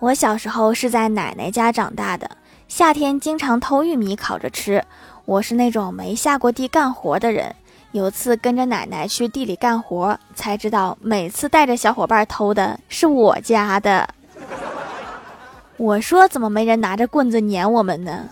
我小时候是在奶奶家长大的夏天经常偷玉米烤着吃。我是那种没下过地干活的人有次跟着奶奶去地里干活才知道每次带着小伙伴偷的是我家的。我说怎么没人拿着棍子撵我们呢？